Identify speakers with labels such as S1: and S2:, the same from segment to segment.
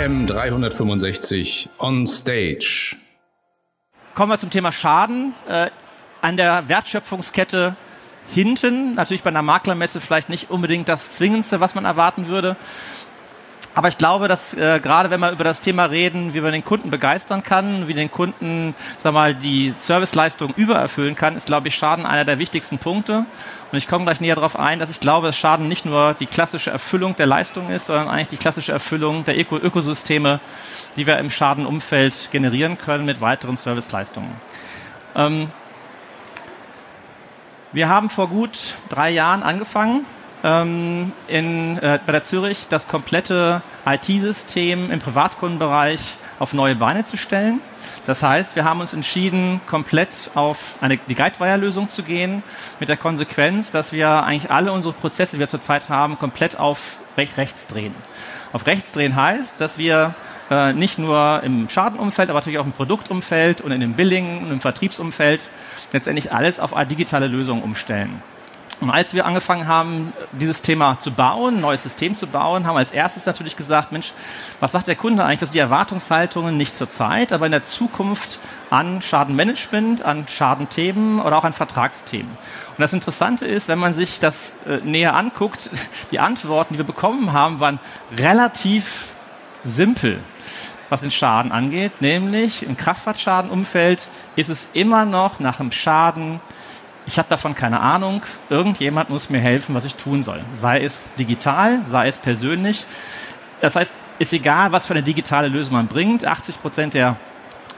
S1: AM 365 on Stage.
S2: Kommen wir zum Thema Schaden. Äh, an der Wertschöpfungskette hinten, natürlich bei einer Maklermesse vielleicht nicht unbedingt das Zwingendste, was man erwarten würde. Aber ich glaube, dass äh, gerade wenn wir über das Thema reden, wie man den Kunden begeistern kann, wie den Kunden, sag mal, die Serviceleistung übererfüllen kann, ist, glaube ich, Schaden einer der wichtigsten Punkte. Und ich komme gleich näher darauf ein, dass ich glaube, dass Schaden nicht nur die klassische Erfüllung der Leistung ist, sondern eigentlich die klassische Erfüllung der Öko Ökosysteme, die wir im Schadenumfeld generieren können mit weiteren Serviceleistungen. Ähm, wir haben vor gut drei Jahren angefangen, ähm, in, äh, bei der Zürich das komplette IT-System im Privatkundenbereich auf neue Beine zu stellen. Das heißt, wir haben uns entschieden, komplett auf eine, die Guidewire-Lösung zu gehen, mit der Konsequenz, dass wir eigentlich alle unsere Prozesse, die wir zurzeit haben, komplett auf rechts drehen. Auf rechts drehen heißt, dass wir äh, nicht nur im Schadenumfeld, aber natürlich auch im Produktumfeld und in dem Billing und im Vertriebsumfeld letztendlich alles auf digitale Lösung umstellen. Und als wir angefangen haben, dieses Thema zu bauen, ein neues System zu bauen, haben wir als erstes natürlich gesagt, Mensch, was sagt der Kunde eigentlich, dass die Erwartungshaltungen? Nicht zur Zeit, aber in der Zukunft an Schadenmanagement, an Schadenthemen oder auch an Vertragsthemen. Und das Interessante ist, wenn man sich das äh, näher anguckt, die Antworten, die wir bekommen haben, waren relativ simpel was den Schaden angeht, nämlich im Kraftfahrtschadenumfeld ist es immer noch nach einem Schaden ich habe davon keine Ahnung, irgendjemand muss mir helfen, was ich tun soll. Sei es digital, sei es persönlich. Das heißt, ist egal, was für eine digitale Lösung man bringt. 80 Prozent der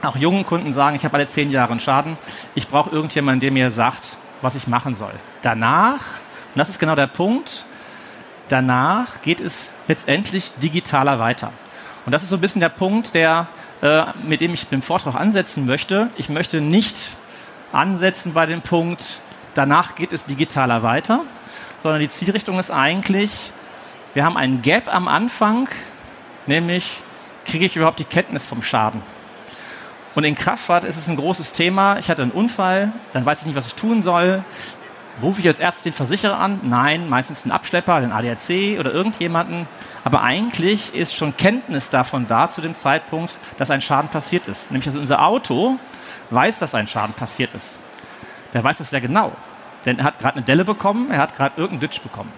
S2: auch jungen Kunden sagen, ich habe alle zehn Jahre einen Schaden. Ich brauche irgendjemanden, der mir sagt, was ich machen soll. Danach, und das ist genau der Punkt, danach geht es letztendlich digitaler weiter. Und das ist so ein bisschen der Punkt, der, äh, mit dem ich den Vortrag ansetzen möchte. Ich möchte nicht ansetzen bei dem Punkt, danach geht es digitaler weiter, sondern die Zielrichtung ist eigentlich, wir haben einen Gap am Anfang, nämlich kriege ich überhaupt die Kenntnis vom Schaden. Und in Kraftfahrt ist es ein großes Thema. Ich hatte einen Unfall, dann weiß ich nicht, was ich tun soll. Rufe ich als erstes den Versicherer an? Nein, meistens den Abschlepper, den ADAC oder irgendjemanden. Aber eigentlich ist schon Kenntnis davon da zu dem Zeitpunkt, dass ein Schaden passiert ist. Nämlich, dass unser Auto weiß, dass ein Schaden passiert ist. Der weiß das sehr genau. Denn er hat gerade eine Delle bekommen, er hat gerade irgendeinen Ditch bekommen.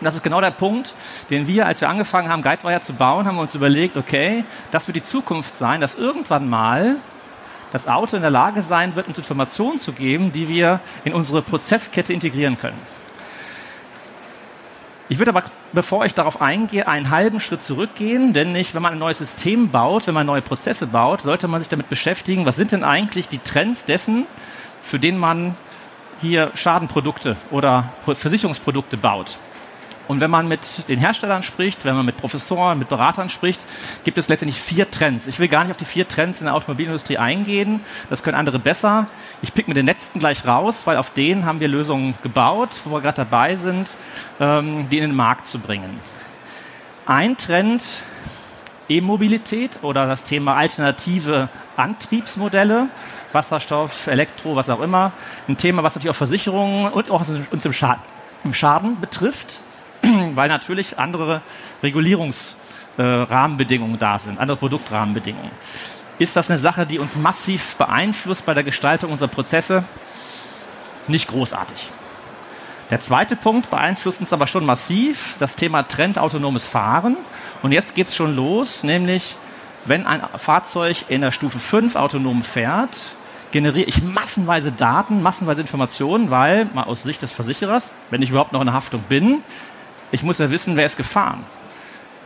S2: Und das ist genau der Punkt, den wir, als wir angefangen haben, Guidewire zu bauen, haben wir uns überlegt, okay, das wird die Zukunft sein, dass irgendwann mal das Auto in der Lage sein wird, uns Informationen zu geben, die wir in unsere Prozesskette integrieren können. Ich würde aber, bevor ich darauf eingehe, einen halben Schritt zurückgehen, denn nicht, wenn man ein neues System baut, wenn man neue Prozesse baut, sollte man sich damit beschäftigen, was sind denn eigentlich die Trends dessen, für den man hier Schadenprodukte oder Versicherungsprodukte baut. Und wenn man mit den Herstellern spricht, wenn man mit Professoren, mit Beratern spricht, gibt es letztendlich vier Trends. Ich will gar nicht auf die vier Trends in der Automobilindustrie eingehen. Das können andere besser. Ich pick mir den letzten gleich raus, weil auf denen haben wir Lösungen gebaut, wo wir gerade dabei sind, ähm, die in den Markt zu bringen. Ein Trend, E-Mobilität oder das Thema alternative Antriebsmodelle, Wasserstoff, Elektro, was auch immer. Ein Thema, was natürlich auch Versicherungen und auch uns im Schaden, im Schaden betrifft. weil natürlich andere Regulierungsrahmenbedingungen äh, da sind, andere Produktrahmenbedingungen. Ist das eine Sache, die uns massiv beeinflusst bei der Gestaltung unserer Prozesse? Nicht großartig. Der zweite Punkt beeinflusst uns aber schon massiv, das Thema Trend autonomes Fahren. Und jetzt geht es schon los, nämlich wenn ein Fahrzeug in der Stufe 5 autonom fährt, generiere ich massenweise Daten, massenweise Informationen, weil, mal aus Sicht des Versicherers, wenn ich überhaupt noch in der Haftung bin, ich muss ja wissen, wer ist gefahren.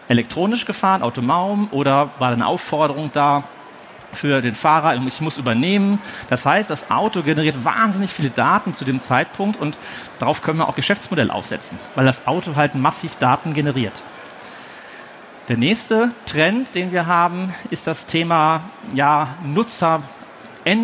S2: Elektronisch gefahren, autonom oder war eine Aufforderung da für den Fahrer, ich muss übernehmen. Das heißt, das Auto generiert wahnsinnig viele Daten zu dem Zeitpunkt und darauf können wir auch Geschäftsmodell aufsetzen, weil das Auto halt massiv Daten generiert. Der nächste Trend, den wir haben, ist das Thema ja, Nutzer,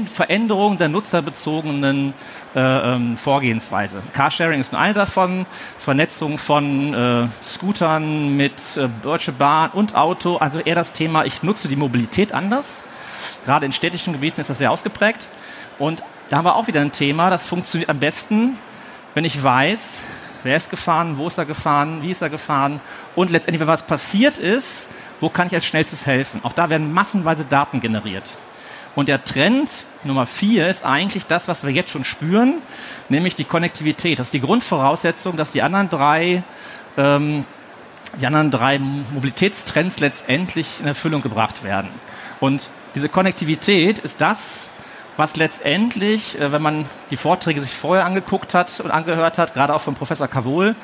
S2: Veränderung der nutzerbezogenen äh, ähm, Vorgehensweise. Carsharing ist nur eine davon, Vernetzung von äh, Scootern mit äh, Deutsche Bahn und Auto, also eher das Thema, ich nutze die Mobilität anders. Gerade in städtischen Gebieten ist das sehr ausgeprägt. Und da haben wir auch wieder ein Thema, das funktioniert am besten, wenn ich weiß, wer ist gefahren, wo ist er gefahren, wie ist er gefahren und letztendlich, wenn was passiert ist, wo kann ich als schnellstes helfen. Auch da werden massenweise Daten generiert. Und der Trend Nummer vier ist eigentlich das, was wir jetzt schon spüren, nämlich die Konnektivität. Das ist die Grundvoraussetzung, dass die anderen drei, ähm, die anderen drei Mobilitätstrends letztendlich in Erfüllung gebracht werden. Und diese Konnektivität ist das, was letztendlich, äh, wenn man die Vorträge sich vorher angeguckt hat und angehört hat, gerade auch von Professor Kavol,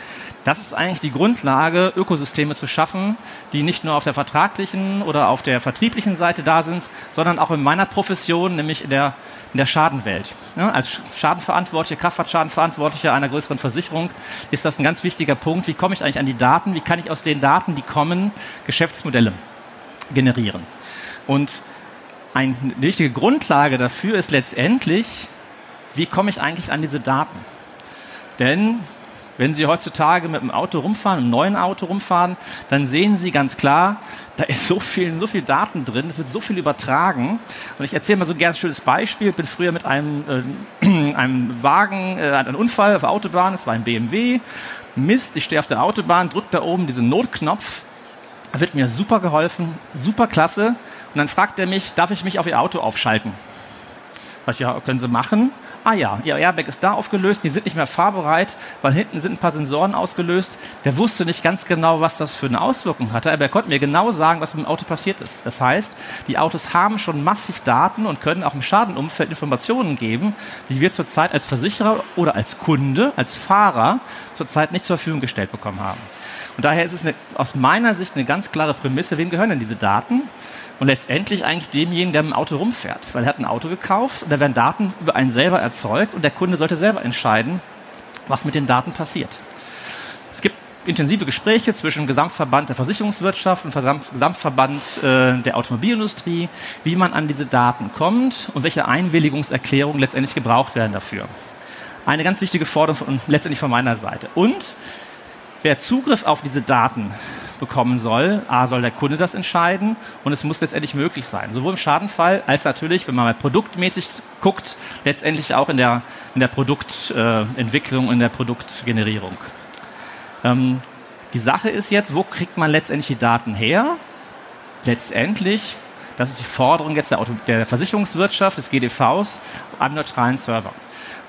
S2: das ist eigentlich die Grundlage, Ökosysteme zu schaffen, die nicht nur auf der vertraglichen oder auf der vertrieblichen Seite da sind, sondern auch in meiner Profession, nämlich in der, in der Schadenwelt. Ja, als Schadenverantwortlicher, Kraftfahrtschadenverantwortlicher einer größeren Versicherung ist das ein ganz wichtiger Punkt. Wie komme ich eigentlich an die Daten? Wie kann ich aus den Daten, die kommen, Geschäftsmodelle generieren? Und eine wichtige Grundlage dafür ist letztendlich, wie komme ich eigentlich an diese Daten? Denn wenn Sie heutzutage mit einem Auto rumfahren, einem neuen Auto rumfahren, dann sehen Sie ganz klar, da ist so viel, so viel Daten drin, es wird so viel übertragen. Und ich erzähle mal so ein ganz schönes Beispiel. Ich bin früher mit einem, äh, einem Wagen, äh, einen Unfall auf der Autobahn, es war ein BMW. Mist, ich stehe auf der Autobahn, drücke da oben diesen Notknopf, wird mir super geholfen, super klasse. Und dann fragt er mich, darf ich mich auf Ihr Auto aufschalten? Was ja, können Sie machen. Ah ja, Ihr Airbag ist da aufgelöst, die sind nicht mehr fahrbereit, weil hinten sind ein paar Sensoren ausgelöst. Der wusste nicht ganz genau, was das für eine Auswirkung hatte, aber er konnte mir genau sagen, was mit dem Auto passiert ist. Das heißt, die Autos haben schon massiv Daten und können auch im Schadenumfeld Informationen geben, die wir zurzeit als Versicherer oder als Kunde, als Fahrer zurzeit nicht zur Verfügung gestellt bekommen haben. Und daher ist es eine, aus meiner Sicht eine ganz klare Prämisse, wem gehören denn diese Daten? Und letztendlich eigentlich demjenigen, der mit dem Auto rumfährt. Weil er hat ein Auto gekauft und da werden Daten über einen selber erzeugt und der Kunde sollte selber entscheiden, was mit den Daten passiert. Es gibt intensive Gespräche zwischen dem Gesamtverband der Versicherungswirtschaft und Gesamtverband äh, der Automobilindustrie, wie man an diese Daten kommt und welche Einwilligungserklärungen letztendlich gebraucht werden dafür. Eine ganz wichtige Forderung von, letztendlich von meiner Seite. Und wer Zugriff auf diese Daten bekommen soll, A, soll der Kunde das entscheiden und es muss letztendlich möglich sein. Sowohl im Schadenfall als natürlich, wenn man mal produktmäßig guckt, letztendlich auch in der, in der Produktentwicklung, in der Produktgenerierung. Ähm, die Sache ist jetzt, wo kriegt man letztendlich die Daten her? Letztendlich, das ist die Forderung jetzt der, Auto, der Versicherungswirtschaft, des GDVs, am neutralen Server.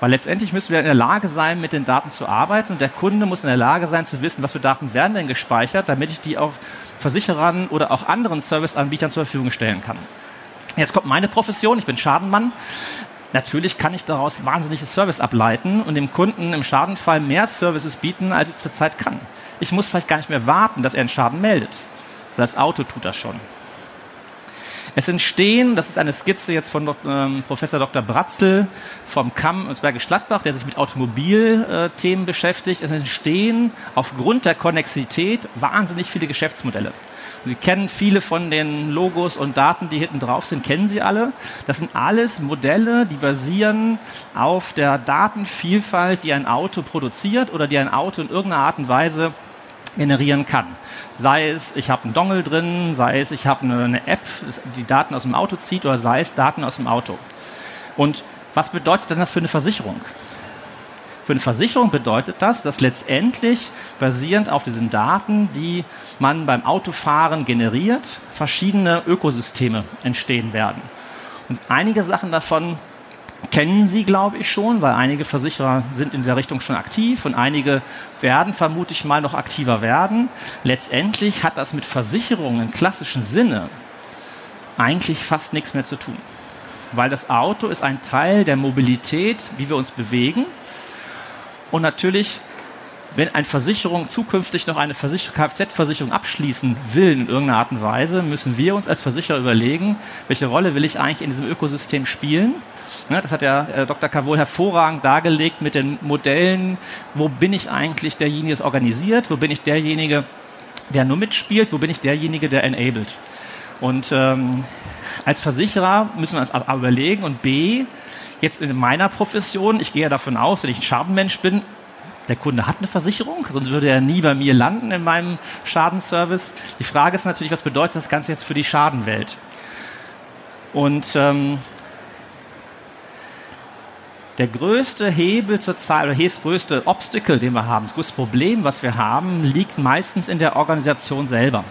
S2: Weil letztendlich müssen wir in der Lage sein, mit den Daten zu arbeiten und der Kunde muss in der Lage sein zu wissen, was für Daten werden denn gespeichert, damit ich die auch Versicherern oder auch anderen Serviceanbietern zur Verfügung stellen kann. Jetzt kommt meine Profession, ich bin Schadenmann. Natürlich kann ich daraus wahnsinnige Service ableiten und dem Kunden im Schadenfall mehr Services bieten, als ich zurzeit kann. Ich muss vielleicht gar nicht mehr warten, dass er einen Schaden meldet. Das Auto tut das schon. Es entstehen, das ist eine Skizze jetzt von ähm, Professor Dr. Bratzel vom Kamm und Bergisch Gladbach, der sich mit Automobilthemen beschäftigt. Es entstehen aufgrund der Konnexität wahnsinnig viele Geschäftsmodelle. Sie kennen viele von den Logos und Daten, die hinten drauf sind, kennen Sie alle. Das sind alles Modelle, die basieren auf der Datenvielfalt, die ein Auto produziert oder die ein Auto in irgendeiner Art und Weise generieren kann. Sei es, ich habe einen Dongle drin, sei es, ich habe eine, App, die Daten aus dem Auto zieht, oder sei es Daten aus dem Auto. Und was bedeutet denn das für eine Versicherung? Für eine Versicherung bedeutet das, dass letztendlich basierend auf diesen Daten, die man beim Autofahren generiert, verschiedene Ökosysteme entstehen werden. Und einige Sachen davon kennen Sie, glaube ich, schon, weil einige Versicherer sind in der Richtung schon aktiv und einige werden vermute ich mal noch aktiver werden. Letztendlich hat das mit Versicherungen im klassischen Sinne eigentlich fast nichts mehr zu tun. Weil das Auto ist ein Teil der Mobilität, wie wir uns bewegen. Und natürlich, wenn eine Versicherung zukünftig noch eine Kfz-Versicherung abschließen will in irgendeiner Art und Weise, müssen wir uns als Versicherer überlegen, welche Rolle will ich eigentlich in diesem Ökosystem spielen das hat ja äh, Dr. Kavol hervorragend dargelegt mit den Modellen. Wo bin ich eigentlich derjenige, der es organisiert? Wo bin ich derjenige, der nur mitspielt? Wo bin ich derjenige, der enabled? Und ähm, als Versicherer müssen wir uns aber überlegen und B, jetzt in meiner Profession, ich gehe ja davon aus, wenn ich ein Schadenmensch bin, der Kunde hat eine Versicherung, sonst würde er nie bei mir landen in meinem Schadenservice. Die Frage ist natürlich, was bedeutet das Ganze jetzt für die Schadenwelt? Und ähm, der größte Hebel zur Zahl, oder das größte Obstacle, den wir haben, das größte Problem, was wir haben, liegt meistens in der Organisation selber.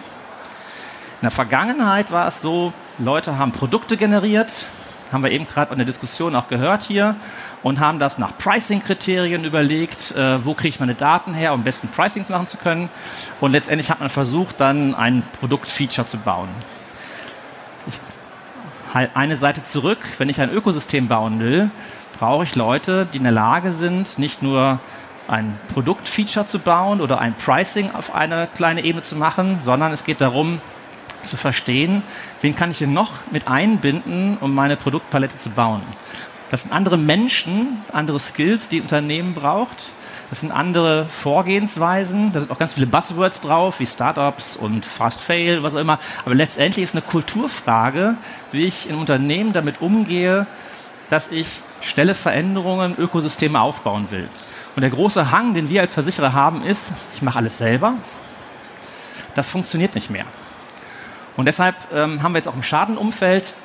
S2: In der Vergangenheit war es so, Leute haben Produkte generiert, haben wir eben gerade in der Diskussion auch gehört hier, und haben das nach Pricing-Kriterien überlegt, äh, wo kriege ich meine Daten her, um besten Pricings machen zu können. Und letztendlich hat man versucht, dann ein Produktfeature zu bauen. Ich, halt eine Seite zurück, wenn ich ein Ökosystem bauen will, brauche ich Leute, die in der Lage sind, nicht nur ein Produktfeature zu bauen oder ein Pricing auf eine kleine Ebene zu machen, sondern es geht darum, zu verstehen, wen kann ich denn noch mit einbinden, um meine Produktpalette zu bauen. Das sind andere Menschen, andere Skills, die Unternehmen braucht. Das sind andere Vorgehensweisen. Da sind auch ganz viele Buzzwords drauf, wie Startups und Fast Fail, was auch immer. Aber letztendlich ist eine Kulturfrage, wie ich im Unternehmen damit umgehe, dass ich schnelle Veränderungen, Ökosysteme aufbauen will. Und der große Hang, den wir als Versicherer haben, ist, ich mache alles selber. Das funktioniert nicht mehr. Und deshalb ähm, haben wir jetzt auch im Schadenumfeld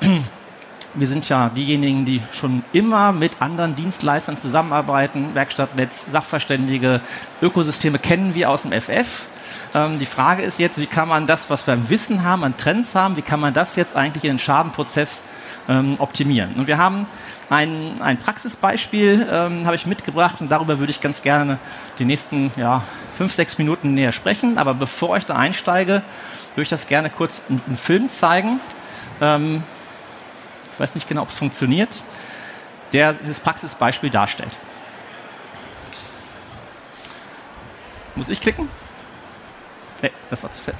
S2: wir sind ja diejenigen, die schon immer mit anderen Dienstleistern zusammenarbeiten, Werkstattnetz, Sachverständige, Ökosysteme kennen wir aus dem FF. Ähm, die Frage ist jetzt, wie kann man das, was wir an Wissen haben, an Trends haben, wie kann man das jetzt eigentlich in den Schadenprozess ähm, optimieren? Und wir haben ein, ein Praxisbeispiel, ähm, habe ich mitgebracht und darüber würde ich ganz gerne die nächsten ja, fünf, sechs Minuten näher sprechen. Aber bevor ich da einsteige, würde ich das gerne kurz in, in Film zeigen. Ähm, ich weiß nicht genau, ob es funktioniert, der dieses Praxisbeispiel darstellt. Muss ich klicken? Nee, das war zu viel.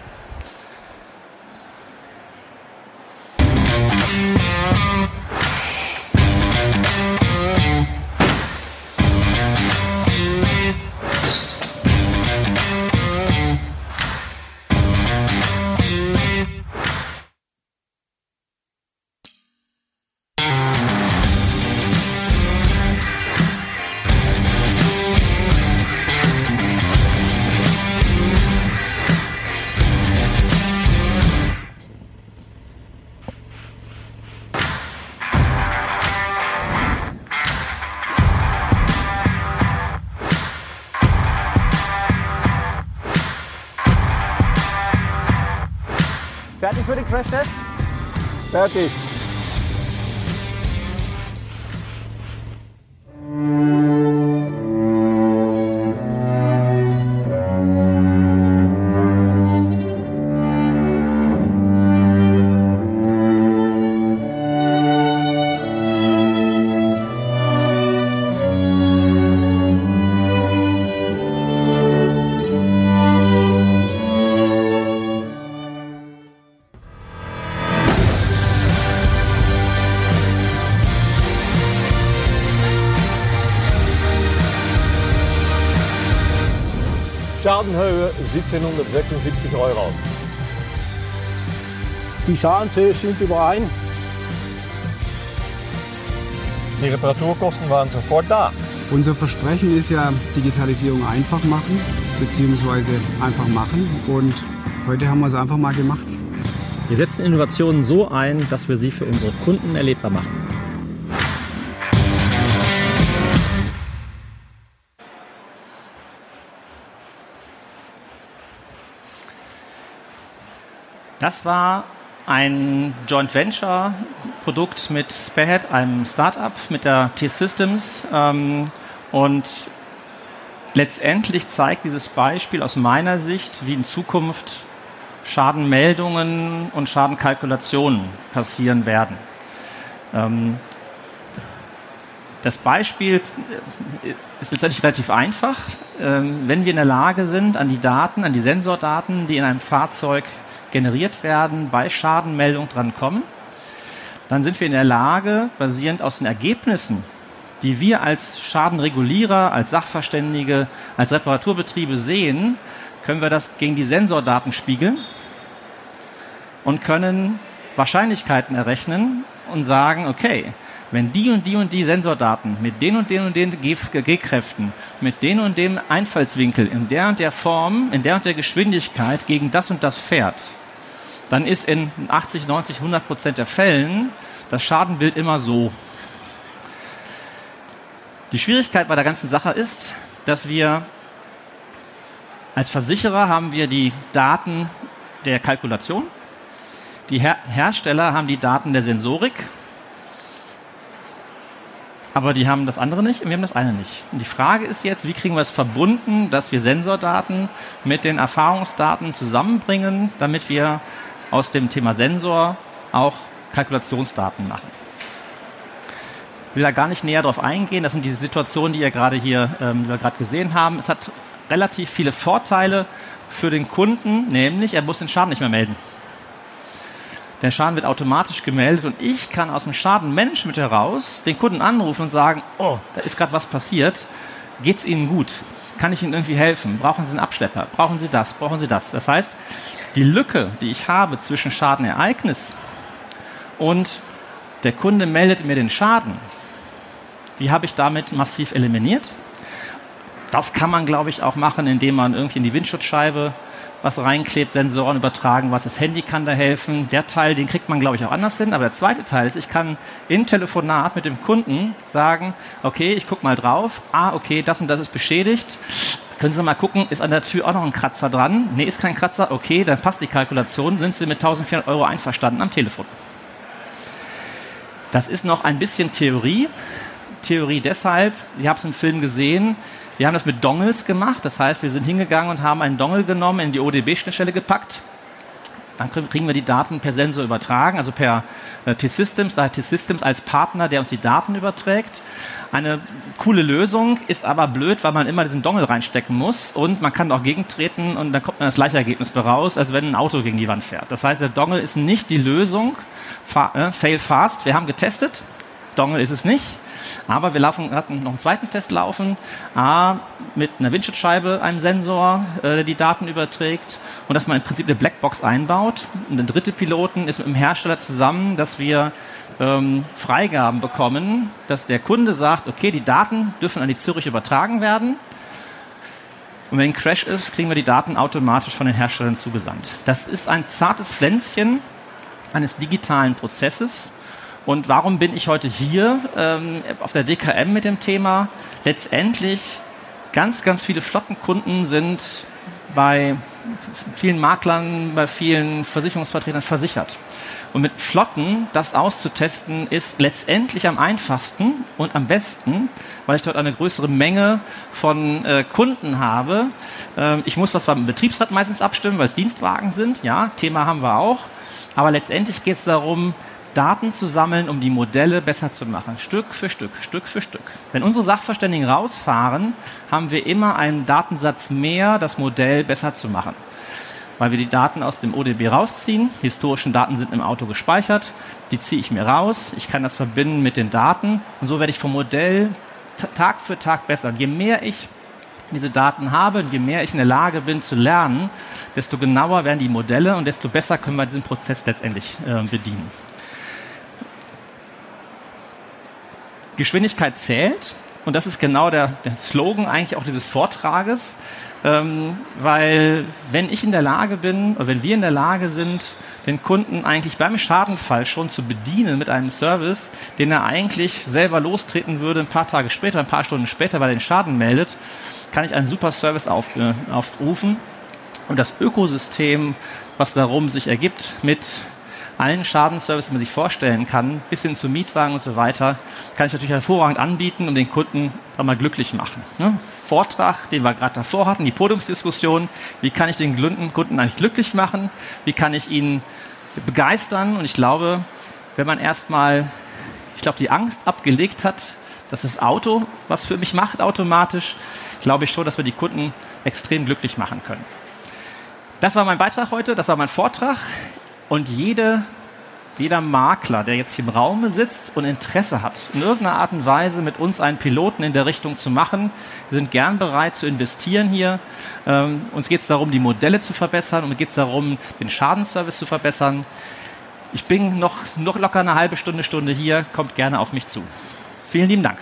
S3: fresh test. 30. 1876 Euro.
S4: Die Scharenzähne stimmt überein.
S3: Die Reparaturkosten waren sofort da.
S5: Unser Versprechen ist ja Digitalisierung einfach machen, beziehungsweise einfach machen. Und heute haben wir es einfach mal gemacht.
S6: Wir setzen Innovationen so ein, dass wir sie für unsere Kunden erlebbar machen.
S2: Das war ein Joint Venture Produkt mit Sparehead, einem Startup mit der T-Systems. Ähm, und letztendlich zeigt dieses Beispiel aus meiner Sicht, wie in Zukunft Schadenmeldungen und Schadenkalkulationen passieren werden. Ähm, das Beispiel ist letztendlich relativ einfach. Ähm, wenn wir in der Lage sind, an die Daten, an die Sensordaten, die in einem Fahrzeug generiert werden, bei Schadenmeldung drankommen, dann sind wir in der Lage, basierend aus den Ergebnissen, die wir als Schadenregulierer, als Sachverständige, als Reparaturbetriebe sehen, können wir das gegen die Sensordaten spiegeln und können Wahrscheinlichkeiten errechnen und sagen, okay, wenn die und die und die Sensordaten mit den und den und den G-Kräften, mit den und dem Einfallswinkel in der und der Form, in der und der Geschwindigkeit gegen das und das fährt, dann ist in 80, 90, 100 Prozent der Fällen das Schadenbild immer so. Die Schwierigkeit bei der ganzen Sache ist, dass wir als Versicherer haben wir die Daten der Kalkulation Die Her Hersteller haben die Daten der Sensorik, aber die haben das andere nicht und wir haben das eine nicht. Und die Frage ist jetzt, wie kriegen wir es verbunden, dass wir Sensordaten mit den Erfahrungsdaten zusammenbringen, damit wir aus dem Thema Sensor auch Kalkulationsdaten machen. Ich will da gar nicht näher darauf eingehen. Das sind diese Situationen, die ihr gerade hier ähm, wir gerade gesehen haben. Es hat relativ viele Vorteile für den Kunden, nämlich er muss den Schaden nicht mehr melden. Der Schaden wird automatisch gemeldet und ich kann aus dem Schadenmanagement heraus den Kunden anrufen und sagen, oh, da ist gerade was passiert. Geht es Ihnen gut? Kann ich Ihnen irgendwie helfen? Brauchen Sie einen Abschlepper? Brauchen Sie das? Brauchen Sie das? Das heißt, die Lücke, die ich habe zwischen Schadenereignis und der Kunde meldet mir den Schaden, die habe ich damit massiv eliminiert. Das kann man, glaube ich, auch machen, indem man irgendwie in die Windschutzscheibe was reinklebt, Sensoren übertragen, was das Handy kann da helfen. Der Teil, den kriegt man, glaube ich, auch anders hin. Aber der zweite Teil ist, ich kann im Telefonat mit dem Kunden sagen, okay, ich gucke mal drauf. Ah, okay, das und das ist beschädigt. Können Sie mal gucken, ist an der Tür auch noch ein Kratzer dran? Nee, ist kein Kratzer. Okay, dann passt die Kalkulation. Sind Sie mit 1400 Euro einverstanden am Telefon? Das ist noch ein bisschen Theorie. Theorie deshalb, ich habe es im Film gesehen, wir haben das mit Dongles gemacht. Das heißt, wir sind hingegangen und haben einen Dongle genommen, in die ODB-Schnittstelle gepackt. Dann kriegen wir die Daten per Sensor übertragen, also per äh, T-Systems, daher T-Systems als Partner, der uns die Daten überträgt. Eine coole Lösung ist aber blöd, weil man immer diesen Dongle reinstecken muss und man kann auch gegentreten und dann kommt man das gleiche Ergebnis raus, als wenn ein Auto gegen die Wand fährt. Das heißt, der Dongle ist nicht die Lösung. Äh, fail fast. Wir haben getestet. Dongle ist es nicht. Aber wir laufen, hatten noch einen zweiten Test laufen, A, mit einer Windschutzscheibe, einem Sensor, äh, der die Daten überträgt und dass man im Prinzip eine Blackbox einbaut. Und der dritte Piloten ist mit dem Hersteller zusammen, dass wir ähm, Freigaben bekommen, dass der Kunde sagt, okay, die Daten dürfen an die Zürich übertragen werden. Und wenn ein Crash ist, kriegen wir die Daten automatisch von den Herstellern zugesandt. Das ist ein zartes Pflänzchen eines digitalen Prozesses, und warum bin ich heute hier ähm, auf der DKM mit dem Thema? Letztendlich ganz, ganz viele Flottenkunden sind bei vielen Maklern, bei vielen Versicherungsvertretern versichert. Und mit Flotten das auszutesten ist letztendlich am einfachsten und am besten, weil ich dort eine größere Menge von äh, Kunden habe. Ähm, ich muss das dem Betriebsrat meistens abstimmen, weil es Dienstwagen sind. Ja, Thema haben wir auch. Aber letztendlich geht es darum, Daten zu sammeln, um die Modelle besser zu machen. Stück für Stück, Stück für Stück. Wenn unsere Sachverständigen rausfahren, haben wir immer einen Datensatz mehr, das Modell besser zu machen. Weil wir die Daten aus dem ODB rausziehen. Die historischen Daten sind im Auto gespeichert. Die ziehe ich mir raus. Ich kann das verbinden mit den Daten. Und so werde ich vom Modell Tag für Tag besser. Und je mehr ich diese Daten habe und je mehr ich in der Lage bin zu lernen, desto genauer werden die Modelle und desto besser können wir diesen Prozess letztendlich äh, bedienen. Geschwindigkeit zählt. Und das ist genau der, der Slogan eigentlich auch dieses Vortrages. Ähm, weil wenn ich in der Lage bin, oder wenn wir in der Lage sind, den Kunden eigentlich beim Schadenfall schon zu bedienen mit einem Service, den er eigentlich selber lostreten würde ein paar Tage später, ein paar Stunden später, weil er den Schaden meldet, kann ich einen super Service auf, äh, aufrufen. Und das Ökosystem, was darum sich ergibt mit allen Schadenservice, die man sich vorstellen kann, bis hin zu Mietwagen und so weiter, kann ich natürlich hervorragend anbieten und den Kunden mal glücklich machen. Ne? Vortrag, den wir gerade davor hatten, die Podiumsdiskussion, wie kann ich den Kunden eigentlich glücklich machen, wie kann ich ihn begeistern und ich glaube, wenn man erstmal, ich glaube, die Angst abgelegt hat, dass das Auto was für mich macht automatisch, glaube ich schon, dass wir die Kunden extrem glücklich machen können. Das war mein Beitrag heute, das war mein Vortrag. Und jede, jeder Makler, der jetzt hier im Raum sitzt und Interesse hat, in irgendeiner Art und Weise mit uns einen Piloten in der Richtung zu machen, wir sind gern bereit zu investieren hier. Ähm, uns geht es darum, die Modelle zu verbessern und geht es darum, den Schadensservice zu verbessern. Ich bin noch, noch locker eine halbe Stunde, Stunde hier, kommt gerne auf mich zu. Vielen lieben Dank.